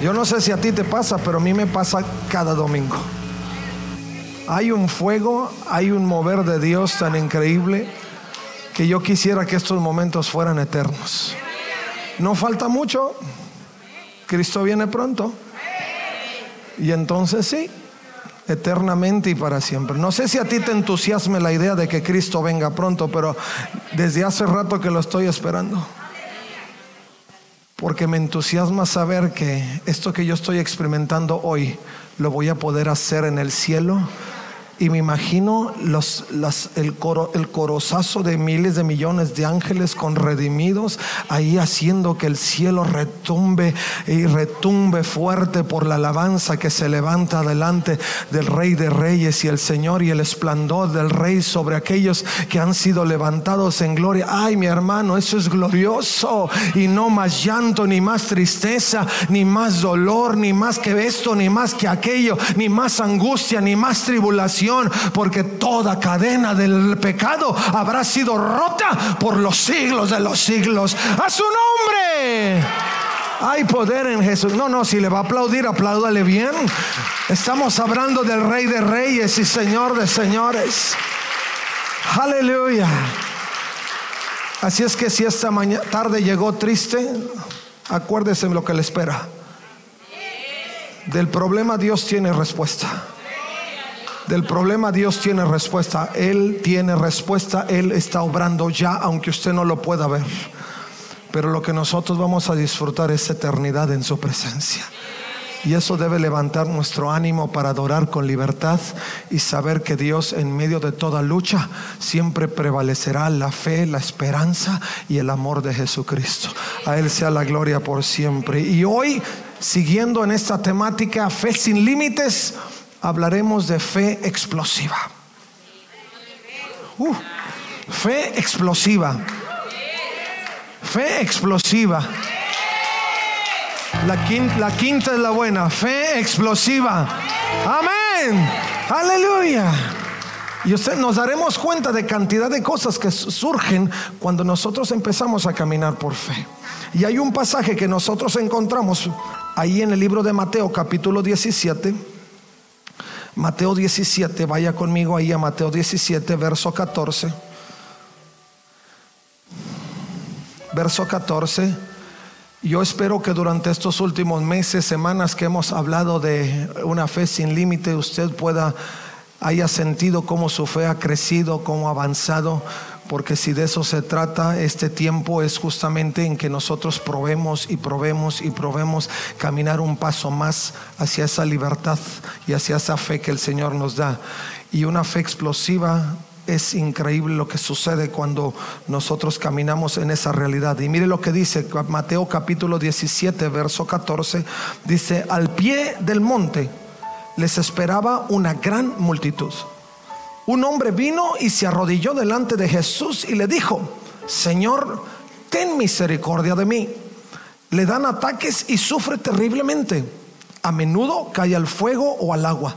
Yo no sé si a ti te pasa, pero a mí me pasa cada domingo. Hay un fuego, hay un mover de Dios tan increíble que yo quisiera que estos momentos fueran eternos. No falta mucho. Cristo viene pronto. Y entonces sí, eternamente y para siempre. No sé si a ti te entusiasme la idea de que Cristo venga pronto, pero desde hace rato que lo estoy esperando porque me entusiasma saber que esto que yo estoy experimentando hoy lo voy a poder hacer en el cielo y me imagino los, el, coro, el corozazo de miles de millones de ángeles con redimidos ahí haciendo que el cielo retumbe y retumbe fuerte por la alabanza que se levanta delante del Rey de Reyes y el Señor y el esplendor del Rey sobre aquellos que han sido levantados en gloria. Ay, mi hermano, eso es glorioso y no más llanto, ni más tristeza, ni más dolor, ni más que esto, ni más que aquello, ni más angustia, ni más tribulación porque toda cadena del pecado habrá sido rota por los siglos de los siglos. A su nombre. Hay poder en Jesús. No, no, si le va a aplaudir, apláudale bien. Estamos hablando del Rey de Reyes y Señor de Señores. Aleluya. Así es que si esta mañana, tarde llegó triste, acuérdese lo que le espera. Del problema Dios tiene respuesta. Del problema Dios tiene respuesta. Él tiene respuesta. Él está obrando ya, aunque usted no lo pueda ver. Pero lo que nosotros vamos a disfrutar es eternidad en su presencia. Y eso debe levantar nuestro ánimo para adorar con libertad y saber que Dios en medio de toda lucha siempre prevalecerá la fe, la esperanza y el amor de Jesucristo. A Él sea la gloria por siempre. Y hoy, siguiendo en esta temática, fe sin límites, hablaremos de fe explosiva. Uh, fe explosiva. Fe explosiva. La quinta, la quinta es la buena. Fe explosiva. Amén. Aleluya. Y usted nos daremos cuenta de cantidad de cosas que surgen cuando nosotros empezamos a caminar por fe. Y hay un pasaje que nosotros encontramos ahí en el libro de Mateo capítulo 17 Mateo 17, vaya conmigo ahí a Mateo 17, verso 14. Verso 14. Yo espero que durante estos últimos meses, semanas que hemos hablado de una fe sin límite, usted pueda, haya sentido cómo su fe ha crecido, cómo ha avanzado, porque si de eso se trata, este tiempo es justamente en que nosotros probemos y probemos y probemos caminar un paso más hacia esa libertad y hacia esa fe que el Señor nos da. Y una fe explosiva es increíble lo que sucede cuando nosotros caminamos en esa realidad. Y mire lo que dice Mateo capítulo 17, verso 14. Dice, al pie del monte les esperaba una gran multitud un hombre vino y se arrodilló delante de Jesús y le dijo, Señor, ten misericordia de mí. Le dan ataques y sufre terriblemente. A menudo cae al fuego o al agua.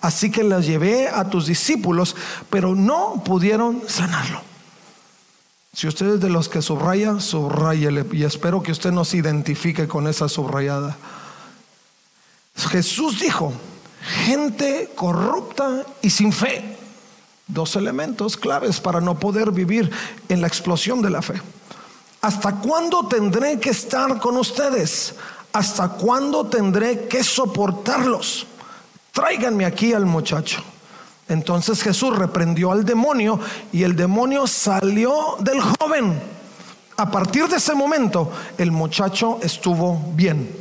Así que le llevé a tus discípulos, pero no pudieron sanarlo. Si usted es de los que subraya, subrayele. Y espero que usted no se identifique con esa subrayada. Jesús dijo, gente corrupta y sin fe Dos elementos claves para no poder vivir en la explosión de la fe. ¿Hasta cuándo tendré que estar con ustedes? ¿Hasta cuándo tendré que soportarlos? Tráiganme aquí al muchacho. Entonces Jesús reprendió al demonio y el demonio salió del joven. A partir de ese momento, el muchacho estuvo bien.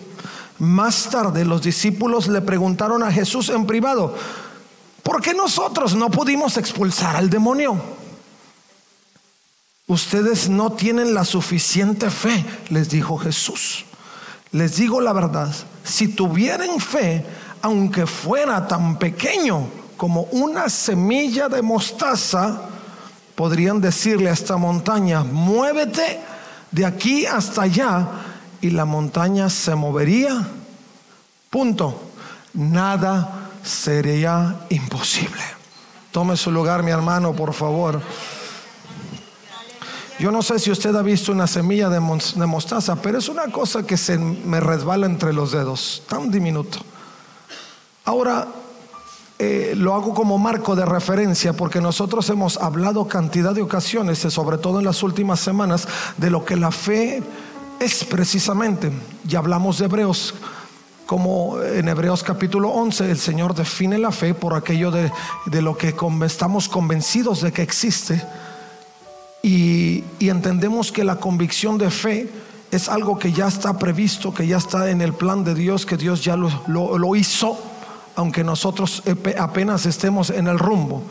Más tarde los discípulos le preguntaron a Jesús en privado, ¿Por qué nosotros no pudimos expulsar al demonio? Ustedes no tienen la suficiente fe, les dijo Jesús. Les digo la verdad, si tuvieran fe, aunque fuera tan pequeño como una semilla de mostaza, podrían decirle a esta montaña, muévete de aquí hasta allá, y la montaña se movería. Punto. Nada sería imposible. Tome su lugar, mi hermano, por favor. Yo no sé si usted ha visto una semilla de, mostaza, pero es una cosa que se me resbala entre los dedos, tan diminuto. Ahora, eh, lo hago como marco de referencia porque nosotros hemos hablado cantidad de ocasiones, eh, sobre todo en las últimas semanas, de lo que la fe es precisamente. Ya hablamos de Hebreos como en Hebreos capítulo 11 el Señor define la fe por aquello de, lo que estamos convencidos de que existe y, entendemos que la convicción de fe es algo que ya está previsto, que ya está en el plan de Dios, que Dios ya lo, hizo, aunque nosotros apenas estemos en el rumbo.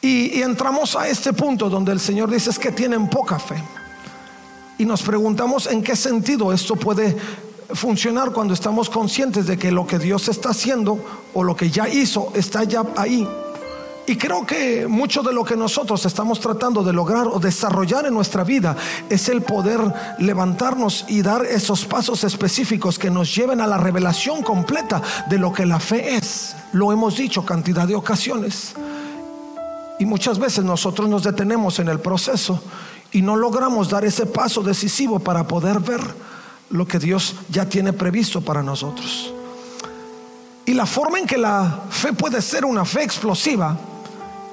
Y, y, entramos a este punto donde el Señor dice es que tienen poca fe. Y nos preguntamos en qué sentido esto puede funcionar cuando estamos conscientes de que lo que Dios está haciendo o lo que ya hizo está ya ahí. Y creo que mucho de lo que nosotros estamos tratando de lograr o desarrollar en nuestra vida es el poder levantarnos y dar esos pasos específicos que nos lleven a la revelación completa de lo que la fe es. Lo hemos dicho cantidad de ocasiones. Y muchas veces nosotros nos detenemos en el proceso y no logramos dar ese paso decisivo para poder ver lo que Dios ya tiene previsto para nosotros. Y la forma en que la fe puede ser una fe explosiva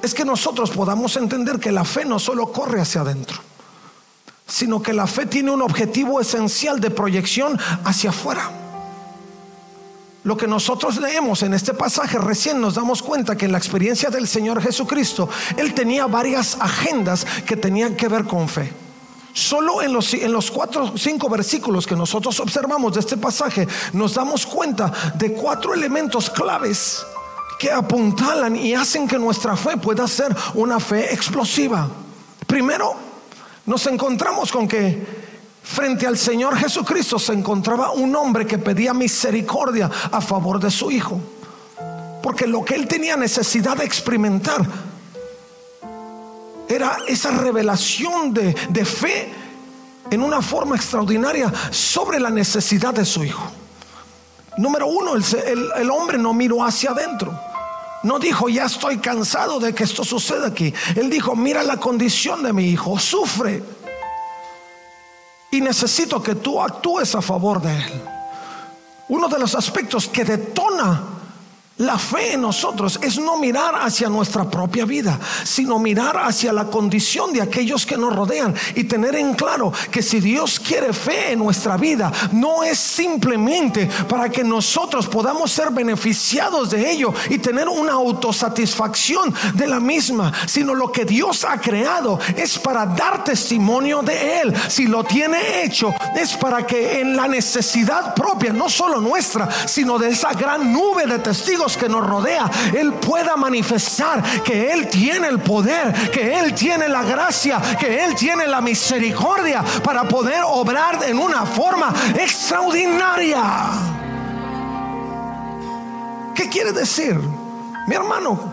es que nosotros podamos entender que la fe no solo corre hacia adentro, sino que la fe tiene un objetivo esencial de proyección hacia afuera. Lo que nosotros leemos en este pasaje recién nos damos cuenta que en la experiencia del Señor Jesucristo, Él tenía varias agendas que tenían que ver con fe. Solo en los, en los cuatro o cinco versículos que nosotros observamos de este pasaje nos damos cuenta de cuatro elementos claves que apuntalan y hacen que nuestra fe pueda ser una fe explosiva. Primero, nos encontramos con que frente al Señor Jesucristo se encontraba un hombre que pedía misericordia a favor de su hijo. Porque lo que él tenía necesidad de experimentar era esa revelación de, fe en una forma extraordinaria sobre la necesidad de su hijo. Número uno, el, hombre no miró hacia adentro. No dijo, ya estoy cansado de que esto suceda aquí. Él dijo, mira la condición de mi hijo, sufre. Y necesito que tú actúes a favor de él. Uno de los aspectos que detona la fe en nosotros es no mirar hacia nuestra propia vida, sino mirar hacia la condición de aquellos que nos rodean y tener en claro que si Dios quiere fe en nuestra vida, no es simplemente para que nosotros podamos ser beneficiados de ello y tener una autosatisfacción de la misma, sino lo que Dios ha creado es para dar testimonio de Él. Si lo tiene hecho, es para que en la necesidad propia, no solo nuestra, sino de esa gran nube de testigos, que nos rodea, Él pueda manifestar que Él tiene el poder, que Él tiene la gracia, que Él tiene la misericordia para poder obrar en una forma extraordinaria. ¿Qué quiere decir? Mi hermano,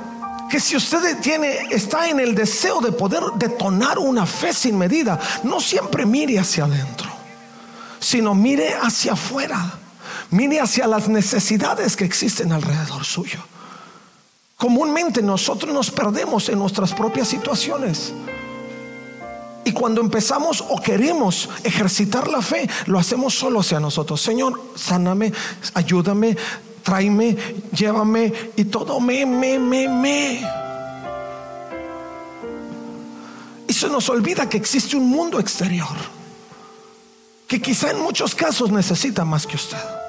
que si usted tiene, está en el deseo de poder detonar una fe sin medida, no siempre mire hacia adentro, sino mire hacia afuera. Mire hacia las necesidades que existen alrededor suyo. Comúnmente nosotros nos perdemos en nuestras propias situaciones. Y cuando empezamos o queremos ejercitar la fe, lo hacemos solo hacia nosotros. Señor, sáname, ayúdame, tráeme, llévame y todo me, me, me, me. Y se nos olvida que existe un mundo exterior que quizá en muchos casos necesita más que usted.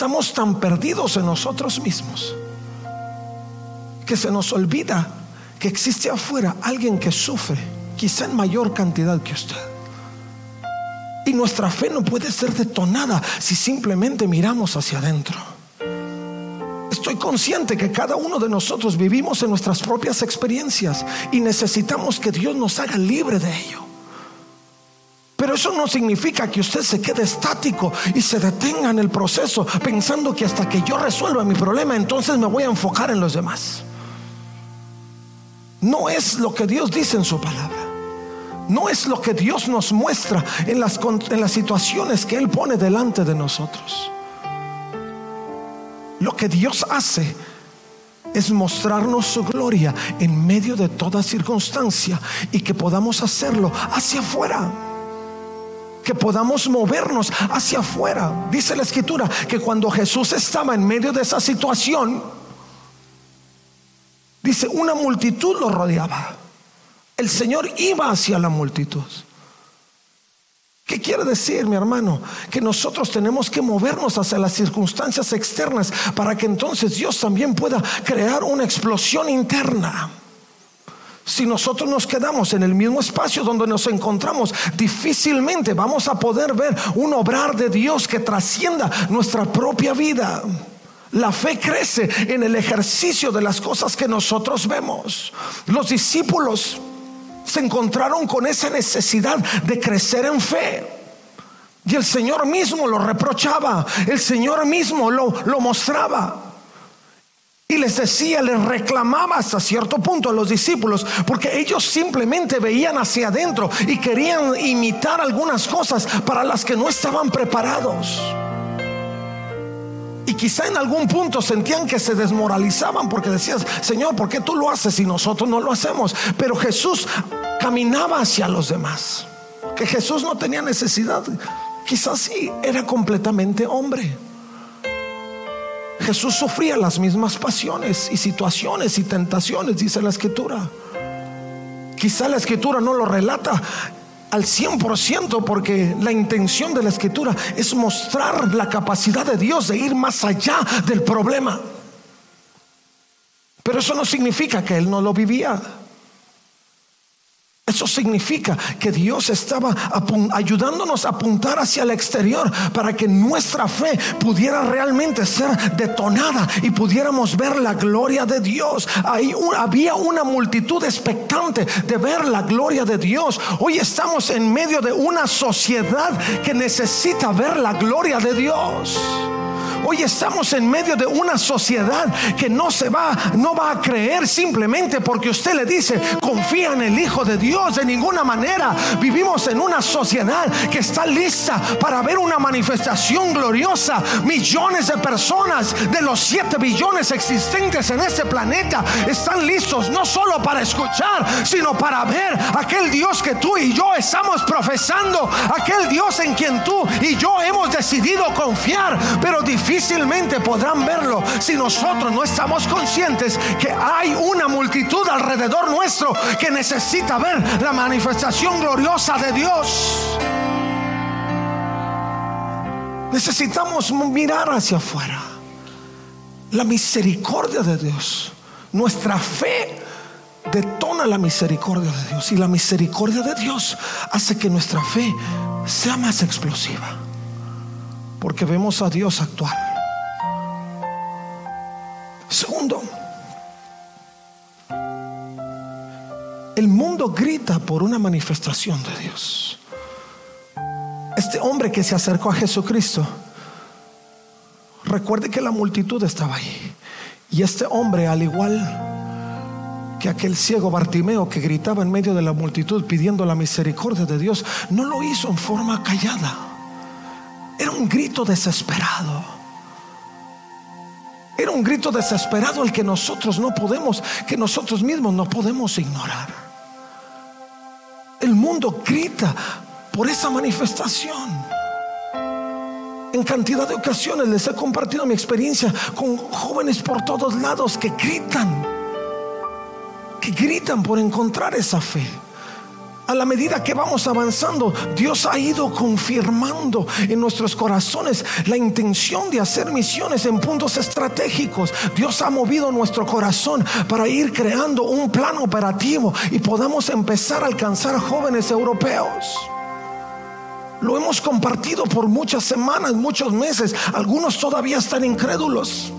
Estamos tan perdidos en nosotros mismos que se nos olvida que existe afuera alguien que sufre, quizá en mayor cantidad que usted. Y nuestra fe no puede ser detonada si simplemente miramos hacia adentro. Estoy consciente que cada uno de nosotros vivimos en nuestras propias experiencias y necesitamos que Dios nos haga libre de ello. Pero eso no significa que usted se quede estático y se detenga en el proceso pensando que hasta que yo resuelva mi problema, entonces me voy a enfocar en los demás. No es lo que Dios dice en su palabra. No es lo que Dios nos muestra en las, en las situaciones que Él pone delante de nosotros. Lo que Dios hace es mostrarnos su gloria en medio de toda circunstancia y que podamos hacerlo hacia afuera que podamos movernos hacia afuera. Dice la escritura que cuando Jesús estaba en medio de esa situación, dice, una multitud lo rodeaba. El Señor iba hacia la multitud. ¿Qué quiere decir, mi hermano? Que nosotros tenemos que movernos hacia las circunstancias externas para que entonces Dios también pueda crear una explosión interna. Si nosotros nos quedamos en el mismo espacio donde nos encontramos, difícilmente vamos a poder ver un obrar de Dios que trascienda nuestra propia vida. La fe crece en el ejercicio de las cosas que nosotros vemos. Los discípulos se encontraron con esa necesidad de crecer en fe. Y el Señor mismo lo reprochaba, el Señor mismo lo, lo mostraba. Y les decía, les reclamaba hasta cierto punto a los discípulos, porque ellos simplemente veían hacia adentro y querían imitar algunas cosas para las que no estaban preparados. Y quizá en algún punto sentían que se desmoralizaban porque decías, Señor, ¿por qué tú lo haces y nosotros no lo hacemos? Pero Jesús caminaba hacia los demás. Que Jesús no tenía necesidad. Quizás sí, era completamente hombre. Jesús sufría las mismas pasiones y situaciones y tentaciones, dice la escritura. Quizá la escritura no lo relata al 100% porque la intención de la escritura es mostrar la capacidad de Dios de ir más allá del problema. Pero eso no significa que él no lo vivía. Eso significa que Dios estaba ayudándonos a apuntar hacia el exterior para que nuestra fe pudiera realmente ser detonada y pudiéramos ver la gloria de Dios. Había una multitud expectante de ver la gloria de Dios. Hoy estamos en medio de una sociedad que necesita ver la gloria de Dios. Hoy estamos en medio de una sociedad que no se va, no va a creer simplemente porque usted le dice, confía en el Hijo de Dios. De ninguna manera vivimos en una sociedad que está lista para ver una manifestación gloriosa. Millones de personas de los 7 billones existentes en este planeta están listos no solo para escuchar, sino para ver aquel Dios que tú y yo estamos profesando, aquel Dios en quien tú y yo hemos decidido confiar, pero difícil difícilmente podrán verlo si nosotros no estamos conscientes que hay una multitud alrededor nuestro que necesita ver la manifestación gloriosa de Dios. Necesitamos mirar hacia afuera. La misericordia de Dios. Nuestra fe detona la misericordia de Dios. Y la misericordia de Dios hace que nuestra fe sea más explosiva porque vemos a Dios actuar. Segundo, el mundo grita por una manifestación de Dios. Este hombre que se acercó a Jesucristo, recuerde que la multitud estaba ahí. Y este hombre, al igual que aquel ciego Bartimeo que gritaba en medio de la multitud pidiendo la misericordia de Dios, no lo hizo en forma callada un grito desesperado. Era un grito desesperado el que nosotros no podemos, que nosotros mismos no podemos ignorar. El mundo grita por esa manifestación. En cantidad de ocasiones les he compartido mi experiencia con jóvenes por todos lados que gritan, que gritan por encontrar esa fe a la medida que vamos avanzando, Dios ha ido confirmando en nuestros corazones la intención de hacer misiones en puntos estratégicos. Dios ha movido nuestro corazón para ir creando un plan operativo y podamos empezar a alcanzar jóvenes europeos. Lo hemos compartido por muchas semanas, muchos meses. Algunos todavía están incrédulos.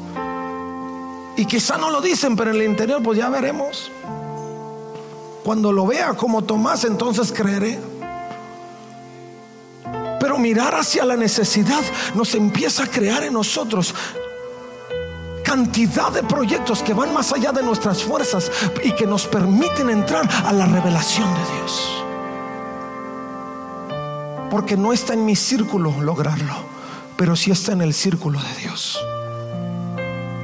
Y quizá no lo dicen, pero en el interior pues ya veremos. Cuando lo vea como Tomás, entonces creeré. Pero mirar hacia la necesidad nos empieza a crear en nosotros cantidad de proyectos que van más allá de nuestras fuerzas y que nos permiten entrar a la revelación de Dios. Porque no está en mi círculo lograrlo, pero sí está en el círculo de Dios.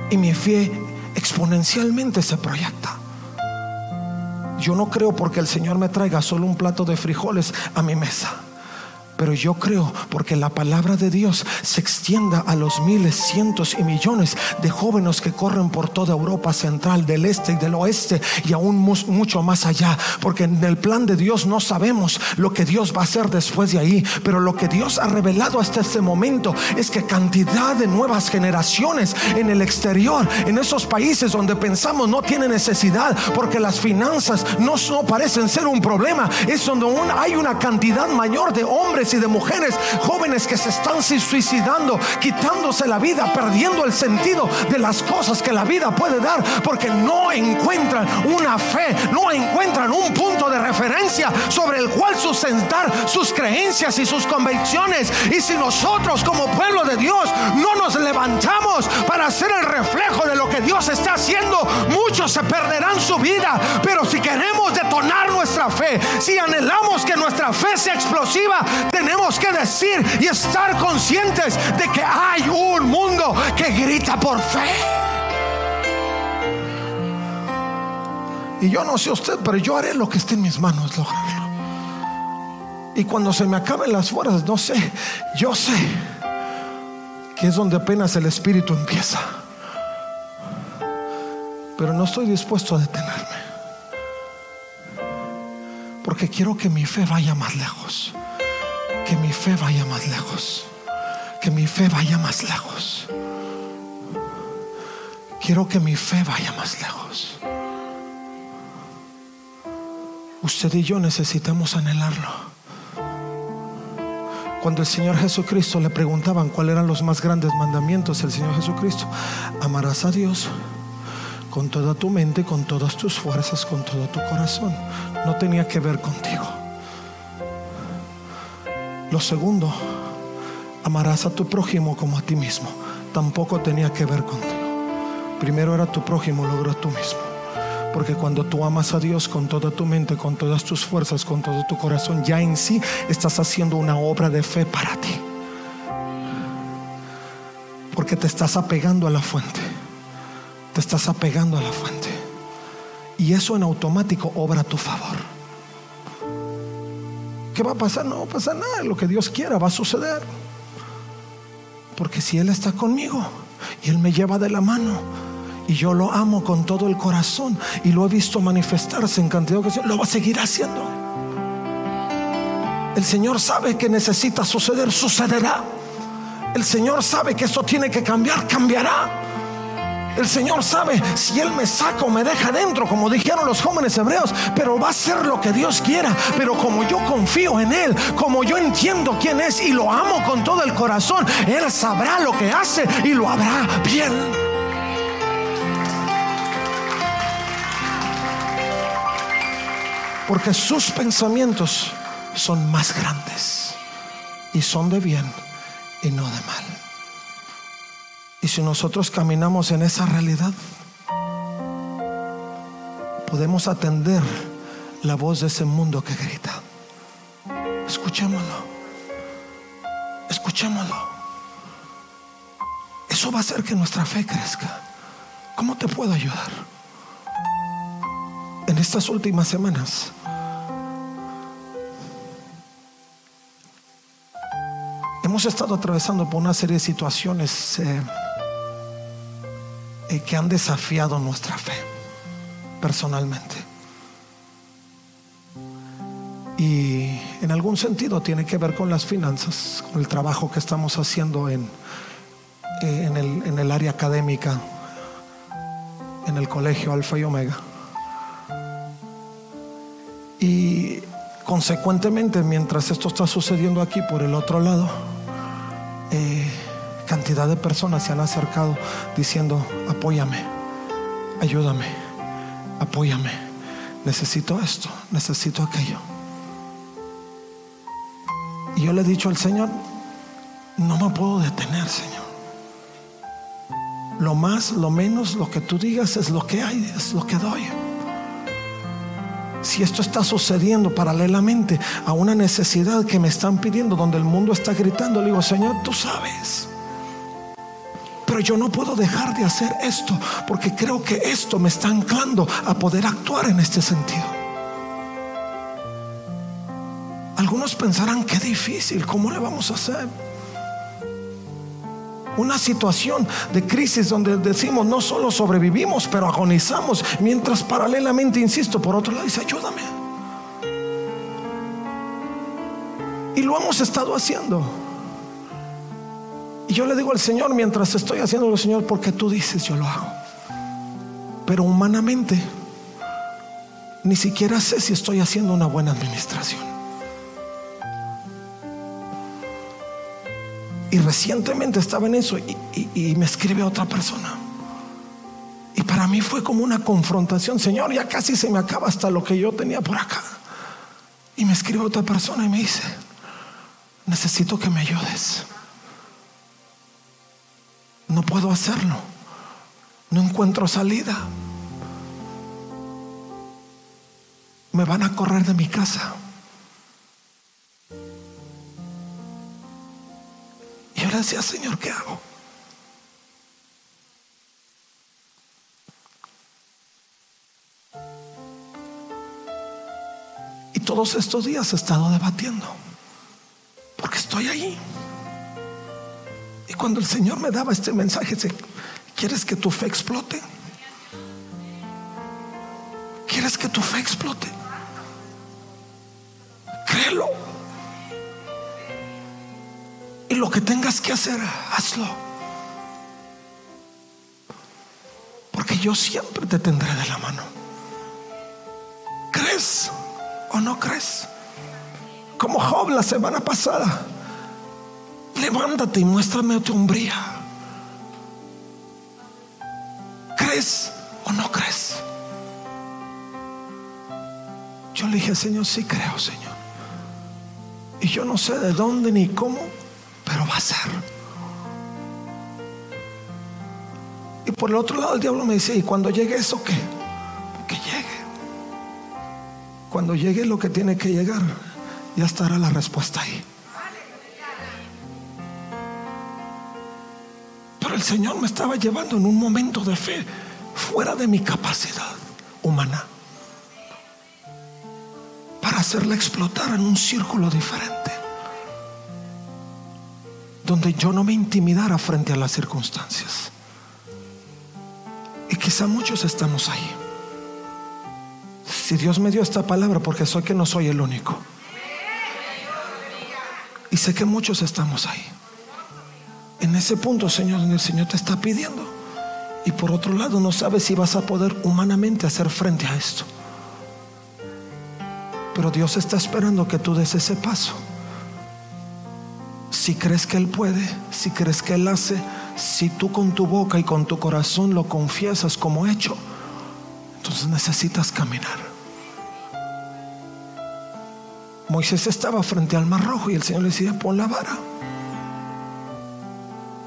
Y mi fe exponencialmente se proyecta. Yo no creo porque el Señor me traiga solo un plato de frijoles a mi mesa. Pero yo creo porque la palabra de Dios se extienda a los miles, cientos y millones de jóvenes que corren por toda Europa central, del este y del oeste y aún mucho más allá. Porque en el plan de Dios no sabemos lo que Dios va a hacer después de ahí. Pero lo que Dios ha revelado hasta este momento es que cantidad de nuevas generaciones en el exterior, en esos países donde pensamos no tiene necesidad porque las finanzas no, parecen ser un problema, es donde aún hay una cantidad mayor de hombres y de mujeres jóvenes que se están suicidando, quitándose la vida, perdiendo el sentido de las cosas que la vida puede dar, porque no encuentran una fe, no encuentran un punto de referencia sobre el cual sustentar sus creencias y sus convicciones. Y si nosotros como pueblo de Dios no nos levantamos para hacer el reflejo de que Dios está haciendo, muchos se perderán su vida. Pero si queremos detonar nuestra fe, si anhelamos que nuestra fe sea explosiva, tenemos que decir y estar conscientes de que hay un mundo que grita por fe. Y yo no sé usted, pero yo haré lo que esté en mis manos lograrlo. Y cuando se me acaben las fuerzas, no sé, yo sé que es donde apenas el espíritu empieza. Pero no estoy dispuesto a detenerme. Porque quiero que mi fe vaya más lejos que mi fe vaya más lejos. Que mi fe vaya más lejos. Quiero que mi fe vaya más lejos. Usted y yo necesitamos anhelarlo. Cuando el Señor Jesucristo le preguntaban cuáles eran los más grandes mandamientos, el Señor Jesucristo, amarás a Dios con toda tu mente, con todas tus fuerzas, con todo tu corazón. No tenía que ver contigo. Lo segundo, amarás a tu prójimo como a ti mismo. Tampoco tenía que ver contigo. Primero era tu prójimo, luego tú mismo. Porque cuando tú amas a Dios con toda tu mente, con todas tus fuerzas, con todo tu corazón, ya en sí estás haciendo una obra de fe para ti. Porque te estás apegando a la fuente. Te estás apegando a la fuente. Y eso en automático obra a tu favor. ¿Qué va a pasar? No va a pasar nada. Lo que Dios quiera va a suceder. Porque si Él está conmigo y Él me lleva de la mano y yo lo amo con todo el corazón y lo he visto manifestarse en cantidad de ocasiones, lo va a seguir haciendo. El Señor sabe que necesita suceder, sucederá. El Señor sabe que esto tiene que cambiar, cambiará. El Señor sabe si Él me saca o me deja dentro, como dijeron los jóvenes hebreos, pero va a ser lo que Dios quiera. Pero como yo confío en Él, como yo entiendo quién es y lo amo con todo el corazón, Él sabrá lo que hace y lo hará bien. Porque sus pensamientos son más grandes y son de bien y no de mal. Y si nosotros caminamos en esa realidad, podemos atender la voz de ese mundo que grita. Escuchémoslo. Escuchémoslo. Eso va a hacer que nuestra fe crezca. ¿Cómo te puedo ayudar? En estas últimas semanas hemos estado atravesando por una serie de situaciones eh, y que han desafiado nuestra fe personalmente. Y en algún sentido tiene que ver con las finanzas, con el trabajo que estamos haciendo en, en, el, en el área académica, en el colegio Alfa y Omega. Y consecuentemente, mientras esto está sucediendo aquí por el otro lado, eh, cantidad de personas se han acercado diciendo, apóyame, ayúdame, apóyame, necesito esto, necesito aquello. Y yo le he dicho al Señor, no me puedo detener, Señor. Lo más, lo menos, lo que tú digas es lo que hay, es lo que doy. Si esto está sucediendo paralelamente a una necesidad que me están pidiendo, donde el mundo está gritando, le digo, Señor, tú sabes. Pero yo no puedo dejar de hacer esto porque creo que esto me está anclando a poder actuar en este sentido. Algunos pensarán que difícil, ¿cómo le vamos a hacer? una situación de crisis donde decimos no solo sobrevivimos, pero agonizamos, mientras paralelamente, insisto, por otro lado dice, ayúdame. Y lo hemos estado haciendo. Y yo le digo al Señor, mientras estoy haciéndolo, Señor, porque tú dices, yo lo hago. Pero humanamente, ni siquiera sé si estoy haciendo una buena administración. Y recientemente estaba en eso y, me escribe otra persona. Y para mí fue como una confrontación. Señor, ya casi se me acaba hasta lo que yo tenía por acá. Y me escribe otra persona y me dice, necesito que me ayudes. No puedo hacerlo. No encuentro salida. Me van a correr de mi casa. Gracias Señor, ¿qué hago? Y todos estos días he estado debatiendo, porque estoy ahí. Y cuando el Señor me daba este mensaje, ¿quieres que tu fe explote? ¿Quieres que tu fe explote? Créelo. Y lo que tengas que hacer, hazlo. Porque yo siempre te tendré de la mano. ¿Crees o no crees? Como Job la semana pasada. Levántate y muéstrame tu hombría. ¿Crees o no crees? Yo le dije, Señor, sí creo, Señor. Y yo no sé de dónde ni cómo pero va a ser. Y por el otro lado el diablo me dice, ¿y cuando llegue eso qué? Que llegue. Cuando llegue lo que tiene que llegar, ya estará la respuesta ahí. El Señor me estaba llevando en un momento de fe fuera de mi capacidad humana para hacerla explotar en un círculo diferente donde yo no me intimidara frente a las circunstancias. Y quizá muchos estamos ahí. Si Dios me dio esta palabra, porque soy que no soy el único. Y sé que muchos estamos ahí. Ese punto, Señor, el Señor te está pidiendo. Y por otro lado, no sabes si vas a poder humanamente hacer frente a esto. Pero Dios está esperando que tú des ese paso. Si crees que Él puede, si crees que Él hace, si tú con tu boca y con tu corazón lo confiesas como hecho, entonces necesitas caminar. Moisés estaba frente al mar rojo y el Señor le decía, pon la vara.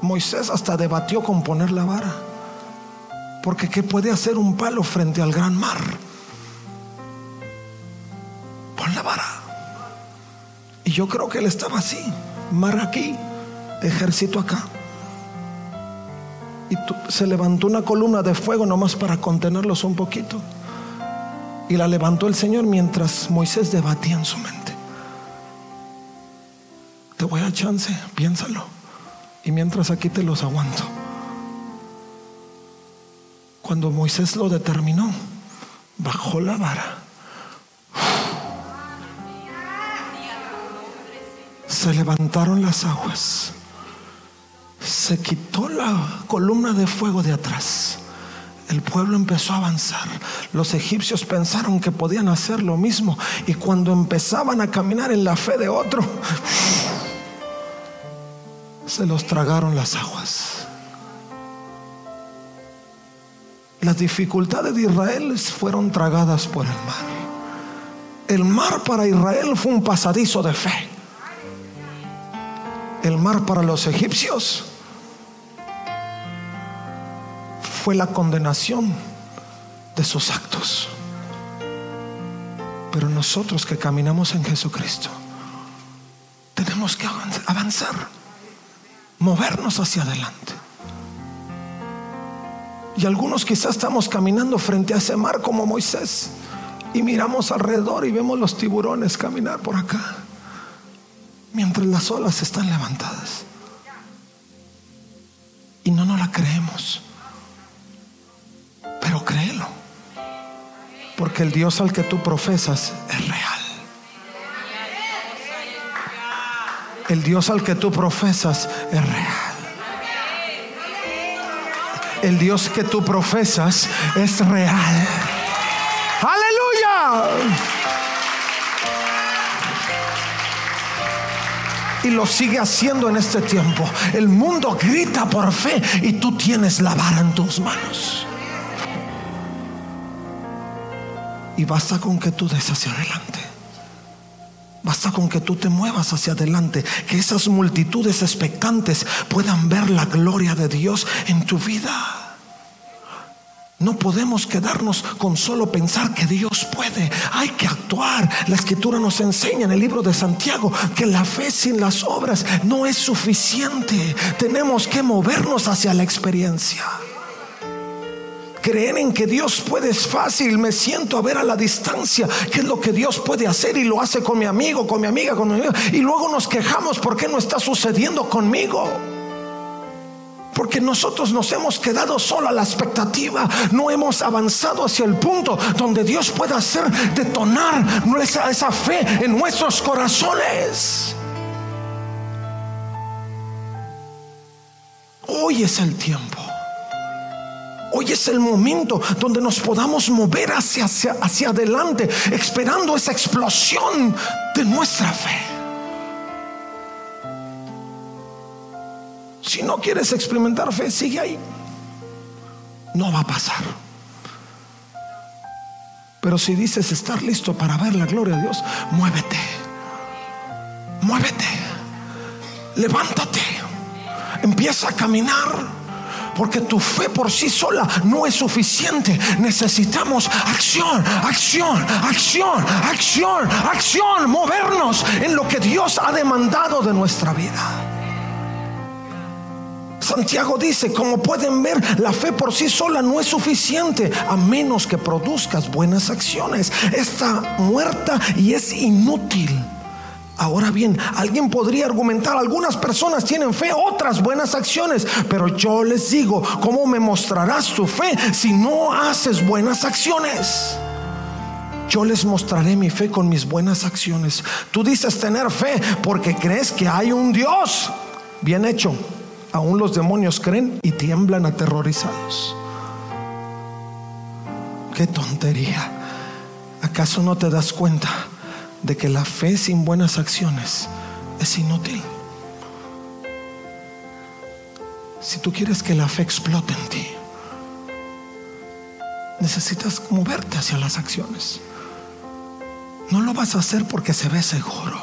Moisés hasta debatió con poner la vara. Porque ¿qué puede hacer un palo frente al gran mar? Pon la vara. Y yo creo que él estaba así mar aquí, ejército acá. Y se levantó una columna de fuego nomás para contenerlos un poquito. Y la levantó el Señor mientras Moisés debatía en su mente. Te voy a chance, piénsalo. Y mientras aquí te los aguanto. Cuando Moisés lo determinó, bajó la vara se levantaron las aguas, se quitó la columna de fuego de atrás. El pueblo empezó a avanzar. Los egipcios pensaron que podían hacer lo mismo y cuando empezaban a caminar en la fe de otro, se los tragaron las aguas. Las dificultades de Israel fueron tragadas por el mar. El mar para Israel fue un pasadizo de fe. el mar para los egipcios fue la condenación de sus actos. Pero nosotros que caminamos en Jesucristo, tenemos que avanzar, movernos hacia adelante. Y algunos quizás estamos caminando frente a ese mar como Moisés y miramos alrededor y vemos los tiburones caminar por acá mientras las olas están levantadas. Y no nos la creemos. Pero créelo. Porque el Dios al que tú profesas es real. El Dios al que tú profesas es real. El Dios que tú profesas es real. Aleluya. y lo sigue haciendo en este tiempo. El mundo grita por fe y tú tienes la vara en tus manos. Y basta con que tú des hacia adelante. Basta con que tú te muevas hacia adelante, que esas multitudes expectantes puedan ver la gloria de Dios en tu vida. No podemos quedarnos con solo pensar que Dios puede. Hay que actuar. La escritura nos enseña en el libro de Santiago que la fe sin las obras no es suficiente. Tenemos que movernos hacia la experiencia. Creer en que Dios puede es fácil. Me siento a ver a la distancia qué es lo que Dios puede hacer y lo hace con mi amigo, con mi amiga, con mi amiga. Y luego nos quejamos porque no está sucediendo conmigo. Porque nosotros nos hemos quedado solo a la expectativa, no hemos avanzado hacia el punto donde Dios pueda hacer detonar esa, esa fe en nuestros corazones. Hoy es el tiempo. Hoy es el momento donde nos podamos mover hacia, hacia, hacia adelante, esperando esa explosión de nuestra fe. Si no quieres experimentar fe, sigue ahí. No va a pasar. Pero si dices estar listo para ver la gloria de Dios, muévete. Muévete. Levántate. Empieza a caminar. Porque tu fe por sí sola no es suficiente. Necesitamos acción, acción, acción, acción, acción. Movernos en lo que Dios ha demandado de nuestra vida. Santiago dice, como pueden ver, la fe por sí sola no es suficiente a menos que produzcas buenas acciones. Está muerta y es inútil. Ahora bien, alguien podría argumentar, algunas personas tienen fe, otras buenas acciones, pero yo les digo, ¿cómo me mostrarás tu fe si no haces buenas acciones? Yo les mostraré mi fe con mis buenas acciones. Tú dices tener fe porque crees que hay un Dios. Bien hecho. Aún los demonios creen y tiemblan aterrorizados. Qué tontería. ¿Acaso no te das cuenta de que la fe sin buenas acciones es inútil? Si tú quieres que la fe explote en ti, necesitas moverte hacia las acciones. No lo vas a hacer porque se ve seguro,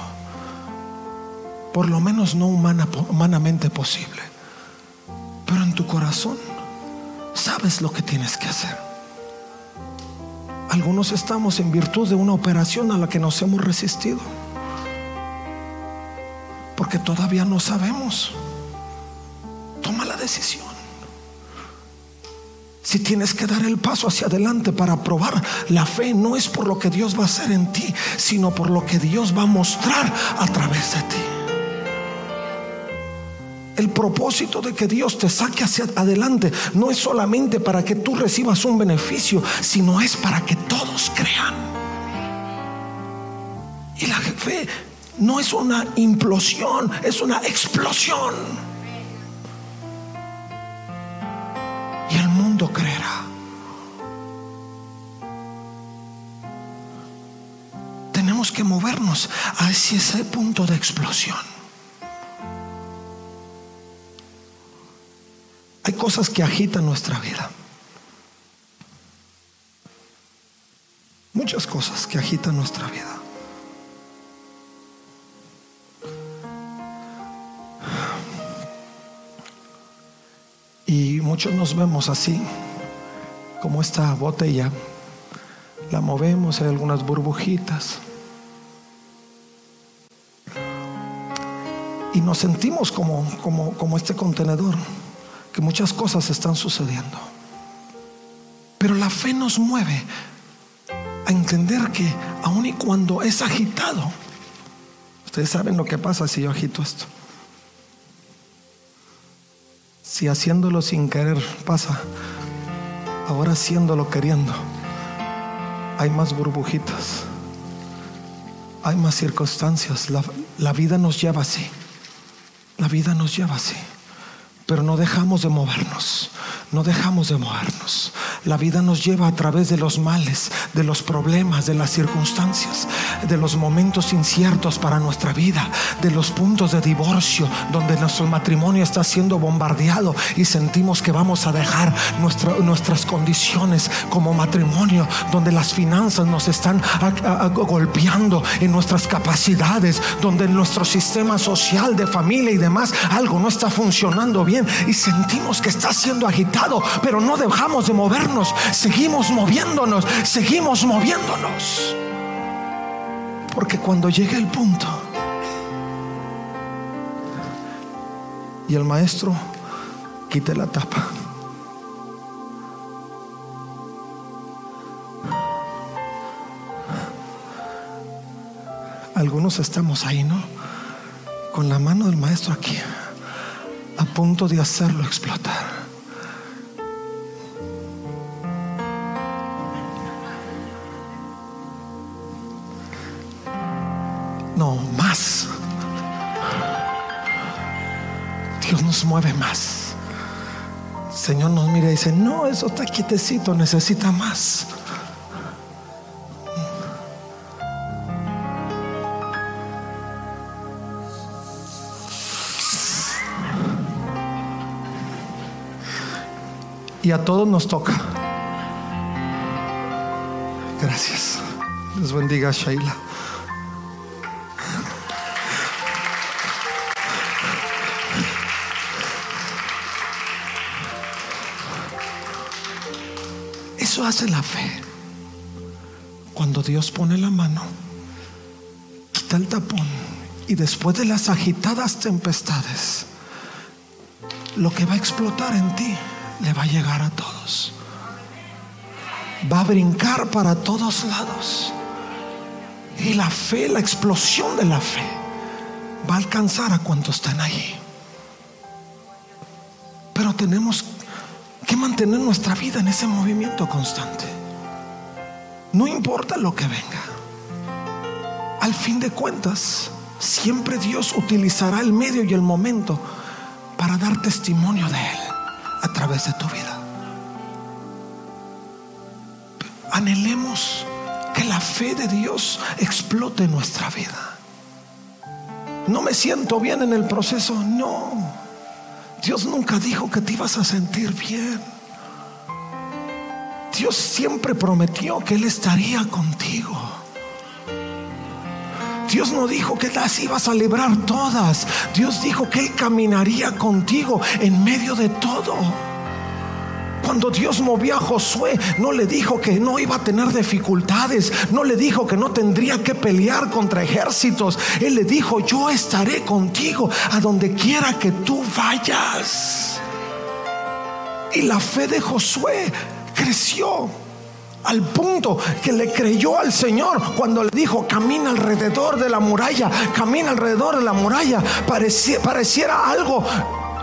por lo menos no humanamente posible. Pero en tu corazón sabes lo que tienes que hacer. Algunos estamos en virtud de una operación a la que nos hemos resistido. Porque todavía no sabemos. Toma la decisión. Si tienes que dar el paso hacia adelante para probar la fe, no es por lo que Dios va a hacer en ti, sino por lo que Dios va a mostrar a través de ti el propósito de que Dios te saque hacia adelante no es solamente para que tú recibas un beneficio, sino es para que todos crean. Y la fe no es una implosión, es una explosión. Y el mundo creerá. Tenemos que movernos hacia ese punto de explosión. Hay cosas que agitan nuestra vida. Muchas cosas que agitan nuestra vida. Y muchos nos vemos así, como esta botella. La movemos, hay algunas burbujitas. Y nos sentimos como, como, como este contenedor que muchas cosas están sucediendo. Pero la fe nos mueve a entender que aun y cuando es agitado, ustedes saben lo que pasa si yo agito esto. Si haciéndolo sin querer pasa, ahora haciéndolo queriendo, hay más burbujitas, hay más circunstancias. La, la vida nos lleva así, la vida nos lleva así, pero no dejamos de movernos, no dejamos de movernos. La vida nos lleva a través de los males, de los problemas, de las circunstancias, de los momentos inciertos para nuestra vida, de los puntos de divorcio donde nuestro matrimonio está siendo bombardeado y sentimos que vamos a dejar nuestras condiciones como matrimonio, donde las finanzas nos están golpeando en nuestras capacidades, donde nuestro sistema social de familia y demás algo no está funcionando bien y sentimos que está siendo agitado, pero no dejamos de seguimos moviéndonos, seguimos moviéndonos. Porque cuando llegue el punto y el maestro quite la tapa, algunos estamos ahí, ¿no? Con la mano del maestro aquí, a punto de hacerlo explotar. Dios nos mueve más. Señor nos mira y dice, no, eso está quietecito, necesita más. Y a todos nos toca. Gracias. Les bendiga, Shaila. Hace la fe. Cuando Dios pone la mano, quita el tapón y después de las agitadas tempestades, lo que va a explotar en ti le va a llegar a todos. Va a brincar para todos lados. Y la fe, la explosión de la fe, va a alcanzar a cuantos están allí. Pero tenemos que mantener nuestra vida en ese movimiento constante. No importa lo que venga. Al fin de cuentas, siempre Dios utilizará el medio y el momento para dar testimonio de Él a través de tu vida. Anhelemos que la fe de Dios explote en nuestra vida. No me siento bien en el proceso, no. Dios nunca dijo que te ibas a sentir bien. Dios siempre prometió que Él estaría contigo. Dios no dijo que las ibas a librar todas. Dios dijo que Él caminaría contigo en medio de todo. Cuando Dios movió a Josué, no le dijo que no iba a tener dificultades, no le dijo que no tendría que pelear contra ejércitos. Él le dijo, yo estaré contigo a donde quiera que tú vayas. Y la fe de Josué creció al punto que le creyó al Señor cuando le dijo, camina alrededor de la muralla, camina alrededor de la muralla. pareciera algo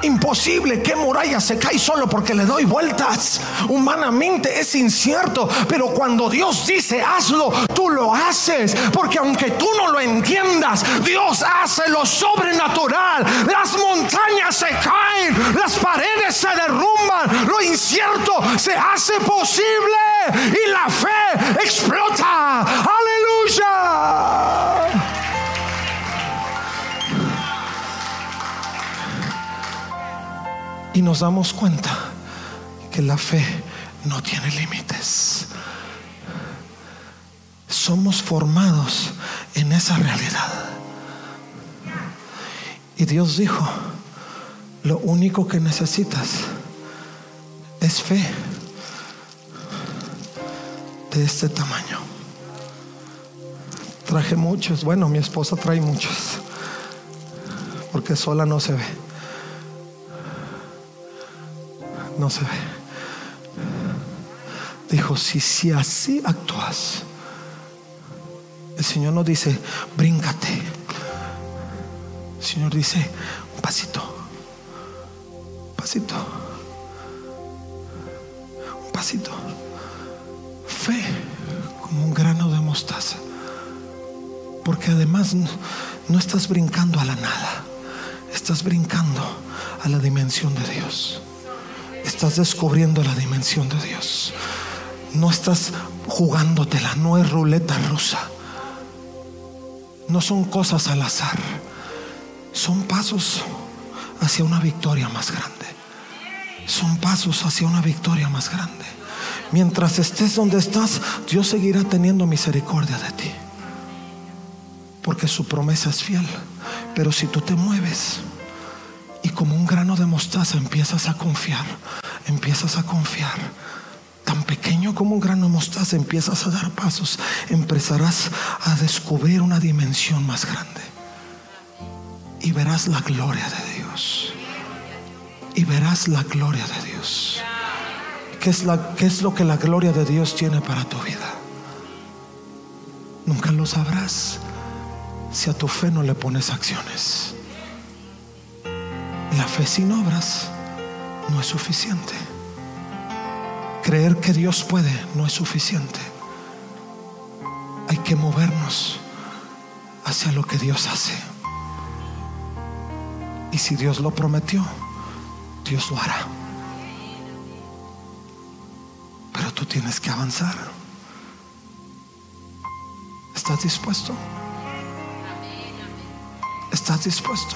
imposible que muralla se cae solo porque le doy vueltas. Humanamente es incierto, pero cuando Dios dice hazlo, tú lo haces, porque aunque tú no lo entiendas, Dios hace lo sobrenatural. Las montañas se caen, las paredes se derrumban, lo incierto se hace posible y la fe explota. Nos damos cuenta que la fe no tiene límites. Somos formados en esa realidad. Y Dios dijo, lo único que necesitas es fe de este tamaño. Traje muchos, bueno, mi esposa trae muchos, porque sola no se ve. No se ve. Dijo, si, si así actúas, el Señor no dice, bríncate. El Señor dice, un pasito, un pasito, un pasito. Fe como un grano de mostaza. Porque además no estás brincando a la nada, estás brincando a la dimensión de Dios. Estás descubriendo la dimensión de Dios. No estás jugándotela, no es ruleta rusa. No son cosas al azar. Son pasos hacia una victoria más grande. Son pasos hacia una victoria más grande. Mientras estés donde estás, Dios seguirá teniendo misericordia de ti. Porque su promesa es fiel. Pero si tú te mueves y como un grano de mostaza empiezas a confiar, empiezas a confiar, tan pequeño como un grano de mostaza empiezas a dar pasos, empezarás a descubrir una dimensión más grande. Y verás la gloria de Dios. Y verás la gloria de Dios. ¿Qué es, ¿Qué es lo que la gloria de Dios tiene para tu vida? Nunca lo sabrás si a tu fe no le pones acciones. La fe sin obras no es suficiente. Creer que Dios puede no es suficiente. Hay que movernos hacia lo que Dios hace. Y si Dios lo prometió, Dios lo hará. Pero tú tienes que avanzar. ¿Estás dispuesto? ¿Estás dispuesto?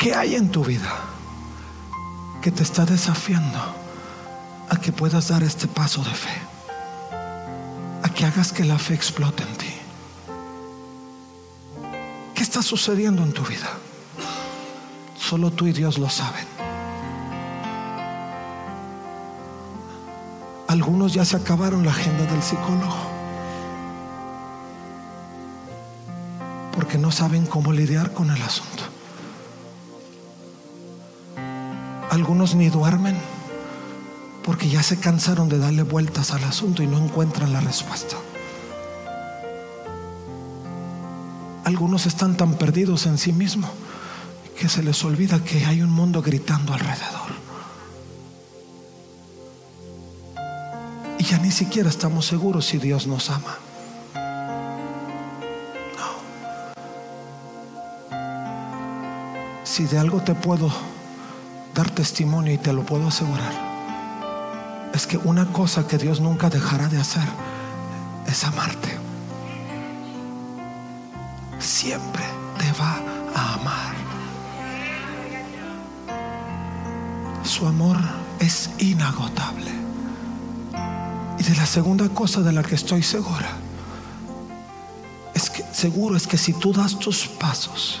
¿Qué hay en tu vida que te está desafiando a que puedas dar este paso de fe? A que hagas que la fe explote en ti. ¿Qué está sucediendo en tu vida? Solo tú y Dios lo saben. Algunos ya se acabaron la agenda del psicólogo. Porque no saben cómo lidiar con el asunto. Algunos ni duermen porque ya se cansaron de darle vueltas al asunto y no encuentran la respuesta. Algunos están tan perdidos en sí mismos que se les olvida que hay un mundo gritando alrededor. Y ya ni siquiera estamos seguros si Dios nos ama. No. Si de algo te puedo dar testimonio y te lo puedo asegurar, es que una cosa que Dios nunca dejará de hacer es amarte. Siempre te va a amar. Su amor es inagotable. Y de la segunda cosa de la que estoy segura, es que seguro es que si tú das tus pasos,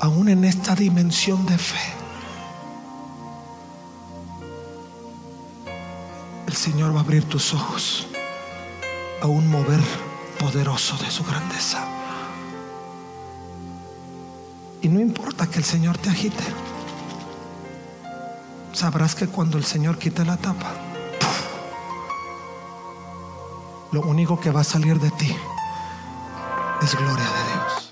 aún en esta dimensión de fe, el Señor va a abrir tus ojos a un mover poderoso de su grandeza. Y no importa que el Señor te agite. Sabrás que cuando el Señor quite la tapa, lo único que va a salir de ti es gloria de Dios.